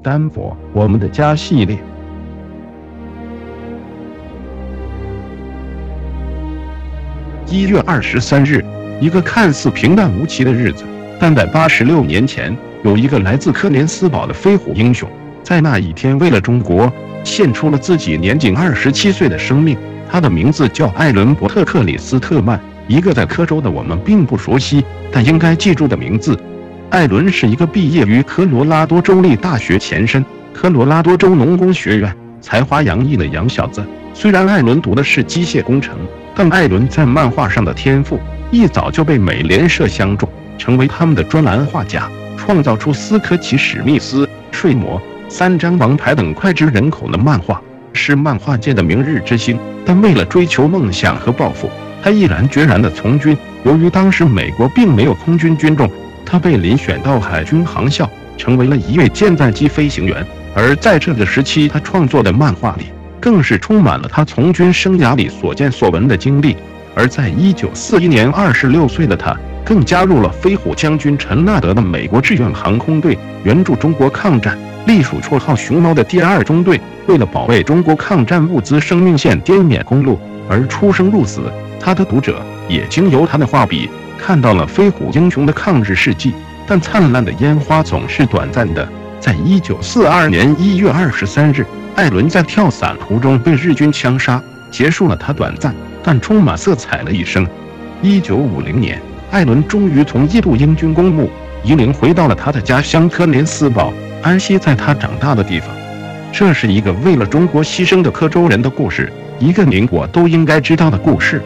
丹佛，我们的家系列。一月二十三日，一个看似平淡无奇的日子，但在八十六年前，有一个来自科连斯堡的飞虎英雄，在那一天为了中国献出了自己年仅二十七岁的生命。他的名字叫艾伦·伯特克里斯特曼，一个在科州的我们并不熟悉，但应该记住的名字。艾伦是一个毕业于科罗拉多州立大学前身科罗拉多州农工学院、才华洋溢的洋小子。虽然艾伦读的是机械工程，但艾伦在漫画上的天赋一早就被美联社相中，成为他们的专栏画家，创造出斯科奇·史密斯、睡魔、三张王牌等脍炙人口的漫画，是漫画界的明日之星。但为了追求梦想和抱负，他毅然决然地从军。由于当时美国并没有空军军种。他被遴选到海军航校，成为了一位舰载机飞行员。而在这个时期，他创作的漫画里，更是充满了他从军生涯里所见所闻的经历。而在一九四一年，二十六岁的他，更加入了飞虎将军陈纳德的美国志愿航空队，援助中国抗战，隶属绰号“熊猫”的第二中队。为了保卫中国抗战物资，生命线滇缅公路而出生入死。他的读者也经由他的画笔。看到了飞虎英雄的抗日事迹，但灿烂的烟花总是短暂的。在一九四二年一月二十三日，艾伦在跳伞途中被日军枪杀，结束了他短暂但充满色彩的一生。一九五零年，艾伦终于从印度英军公墓移灵回到了他的家乡科林斯堡，安息在他长大的地方。这是一个为了中国牺牲的科州人的故事，一个您我都应该知道的故事。